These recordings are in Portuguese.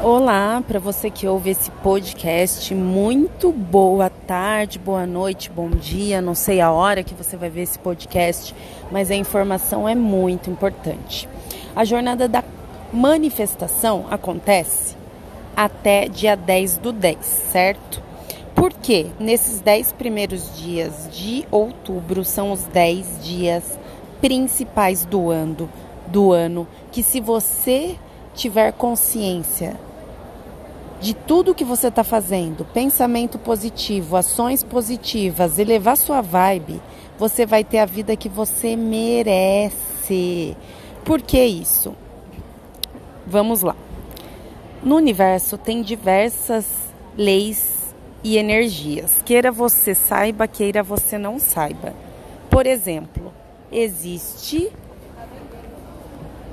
Olá, para você que ouve esse podcast, muito boa tarde, boa noite, bom dia. Não sei a hora que você vai ver esse podcast, mas a informação é muito importante. A jornada da manifestação acontece até dia 10 do 10, certo? Porque nesses 10 primeiros dias de outubro são os 10 dias principais do ano, do ano, que se você tiver consciência de tudo que você está fazendo, pensamento positivo, ações positivas, elevar sua vibe, você vai ter a vida que você merece. Por que isso? Vamos lá. No universo tem diversas leis e energias. Queira você saiba, queira você não saiba. Por exemplo, existe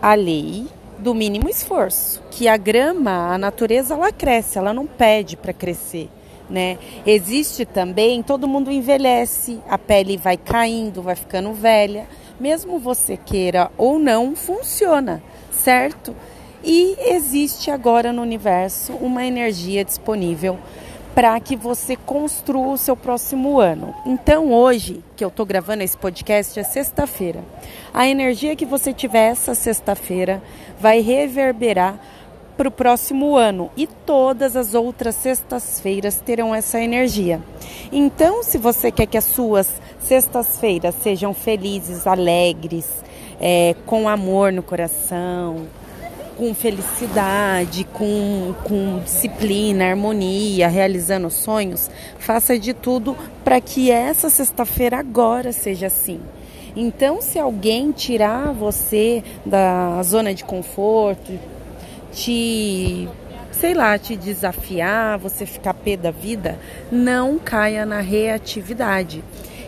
a lei do mínimo esforço, que a grama, a natureza ela cresce, ela não pede para crescer, né? Existe também, todo mundo envelhece, a pele vai caindo, vai ficando velha, mesmo você queira ou não, funciona, certo? E existe agora no universo uma energia disponível para que você construa o seu próximo ano. Então, hoje, que eu estou gravando esse podcast, é sexta-feira. A energia que você tiver essa sexta-feira vai reverberar para o próximo ano e todas as outras sextas-feiras terão essa energia. Então, se você quer que as suas sextas-feiras sejam felizes, alegres, é, com amor no coração, com felicidade, com, com disciplina, harmonia, realizando sonhos, faça de tudo para que essa sexta-feira agora seja assim. Então, se alguém tirar você da zona de conforto, te, sei lá, te desafiar, você ficar pé da vida, não caia na reatividade.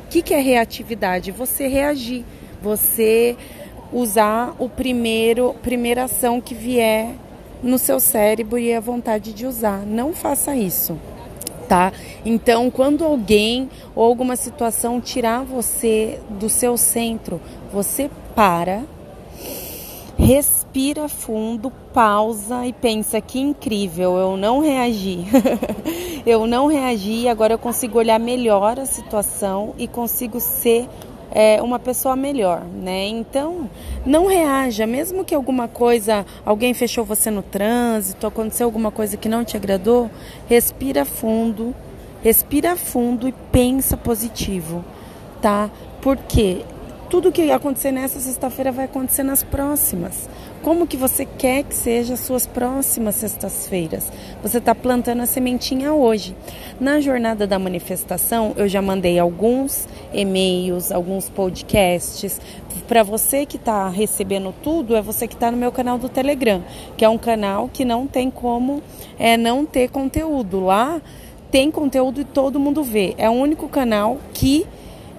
O que, que é reatividade? Você reagir, você usar o primeiro primeira ação que vier no seu cérebro e a vontade de usar. Não faça isso. Tá? Então, quando alguém ou alguma situação tirar você do seu centro, você para, respira fundo, pausa e pensa que incrível, eu não reagi. eu não reagi, agora eu consigo olhar melhor a situação e consigo ser é, uma pessoa melhor, né? Então, não reaja, mesmo que alguma coisa, alguém fechou você no trânsito, aconteceu alguma coisa que não te agradou, respira fundo, respira fundo e pensa positivo, tá? Porque tudo que acontecer nessa sexta-feira vai acontecer nas próximas. Como que você quer que seja as suas próximas sextas-feiras? Você está plantando a sementinha hoje. Na jornada da manifestação, eu já mandei alguns e-mails, alguns podcasts. Para você que está recebendo tudo, é você que está no meu canal do Telegram, que é um canal que não tem como é, não ter conteúdo. Lá tem conteúdo e todo mundo vê. É o único canal que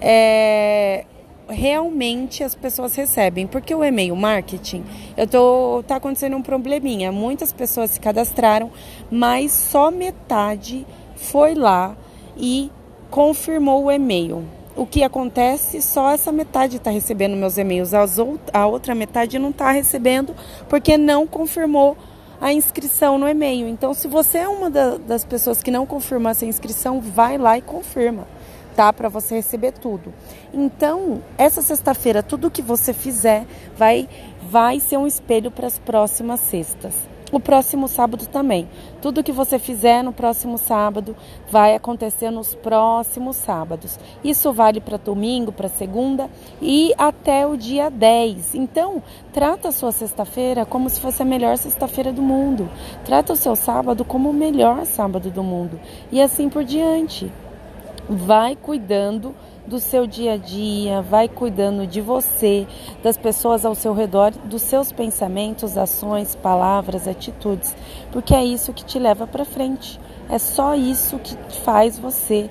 é, realmente as pessoas recebem. Porque o e-mail marketing, eu tô tá acontecendo um probleminha. Muitas pessoas se cadastraram, mas só metade foi lá e confirmou o e-mail. O que acontece? Só essa metade está recebendo meus e-mails, a outra metade não está recebendo porque não confirmou a inscrição no e-mail. Então, se você é uma das pessoas que não confirmou essa inscrição, vai lá e confirma tá? Para você receber tudo. Então, essa sexta-feira, tudo que você fizer vai, vai ser um espelho para as próximas sextas. O próximo sábado também. Tudo que você fizer no próximo sábado vai acontecer nos próximos sábados. Isso vale para domingo, para segunda e até o dia 10. Então, trata a sua sexta-feira como se fosse a melhor sexta-feira do mundo. Trata o seu sábado como o melhor sábado do mundo. E assim por diante vai cuidando do seu dia a dia, vai cuidando de você, das pessoas ao seu redor, dos seus pensamentos, ações, palavras, atitudes, porque é isso que te leva para frente. É só isso que faz você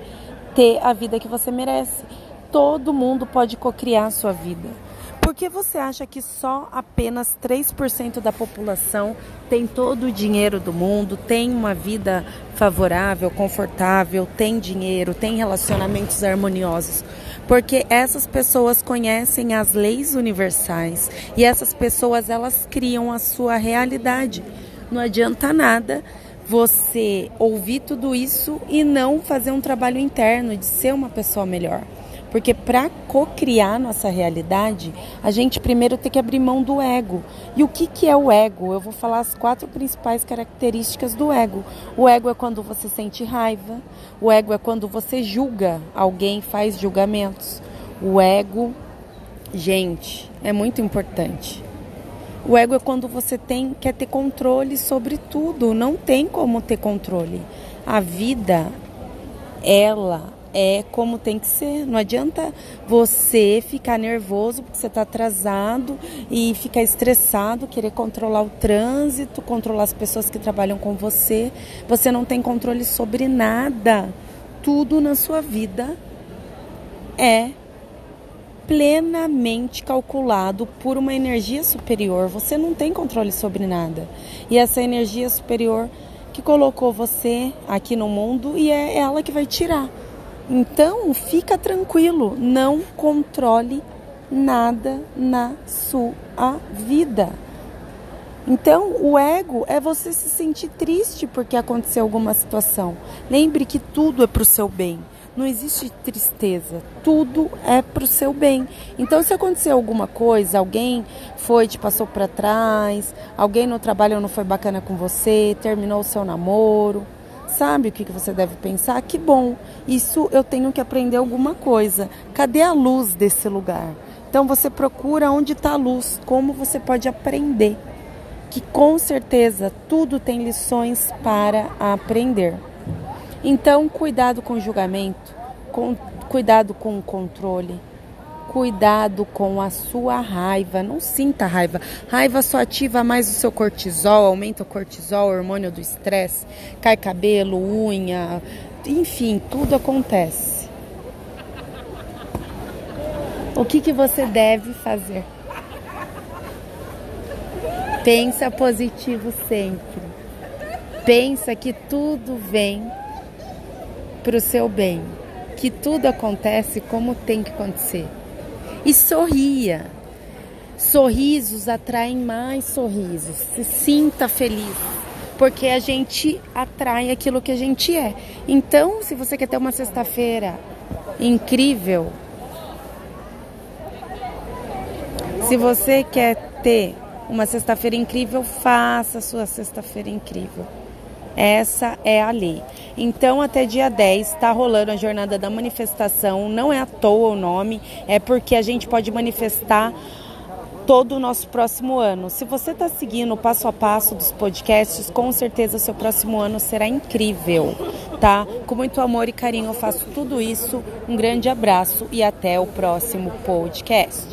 ter a vida que você merece. Todo mundo pode cocriar a sua vida. Por que você acha que só apenas 3% da população tem todo o dinheiro do mundo, tem uma vida favorável, confortável, tem dinheiro, tem relacionamentos harmoniosos? Porque essas pessoas conhecem as leis universais e essas pessoas elas criam a sua realidade. Não adianta nada você ouvir tudo isso e não fazer um trabalho interno de ser uma pessoa melhor. Porque para co-criar nossa realidade, a gente primeiro tem que abrir mão do ego. E o que, que é o ego? Eu vou falar as quatro principais características do ego. O ego é quando você sente raiva, o ego é quando você julga alguém, faz julgamentos. O ego, gente, é muito importante. O ego é quando você tem quer ter controle sobre tudo, não tem como ter controle. A vida ela é como tem que ser. Não adianta você ficar nervoso porque você está atrasado e ficar estressado, querer controlar o trânsito, controlar as pessoas que trabalham com você. Você não tem controle sobre nada. Tudo na sua vida é plenamente calculado por uma energia superior. Você não tem controle sobre nada. E essa energia superior que colocou você aqui no mundo e é ela que vai tirar. Então, fica tranquilo, não controle nada na sua vida. Então, o ego é você se sentir triste porque aconteceu alguma situação. Lembre que tudo é para o seu bem. Não existe tristeza, tudo é para o seu bem. Então, se acontecer alguma coisa, alguém foi, te passou para trás, alguém no trabalho não foi bacana com você, terminou o seu namoro, sabe o que você deve pensar? Que bom, isso eu tenho que aprender alguma coisa. Cadê a luz desse lugar? Então você procura onde está a luz, como você pode aprender. Que com certeza tudo tem lições para aprender. Então, cuidado com o julgamento, com, cuidado com o controle, cuidado com a sua raiva. Não sinta raiva. Raiva só ativa mais o seu cortisol, aumenta o cortisol, o hormônio do estresse, cai cabelo, unha, enfim, tudo acontece. O que, que você deve fazer? Pensa positivo sempre. Pensa que tudo vem para o seu bem, que tudo acontece como tem que acontecer e sorria. Sorrisos atraem mais sorrisos. Se sinta feliz, porque a gente atrai aquilo que a gente é. Então, se você quer ter uma sexta-feira incrível, se você quer ter uma sexta-feira incrível, faça a sua sexta-feira incrível. Essa é a lei. Então, até dia 10 está rolando a jornada da manifestação. Não é à toa o nome, é porque a gente pode manifestar todo o nosso próximo ano. Se você está seguindo o passo a passo dos podcasts, com certeza seu próximo ano será incrível, tá? Com muito amor e carinho eu faço tudo isso. Um grande abraço e até o próximo podcast.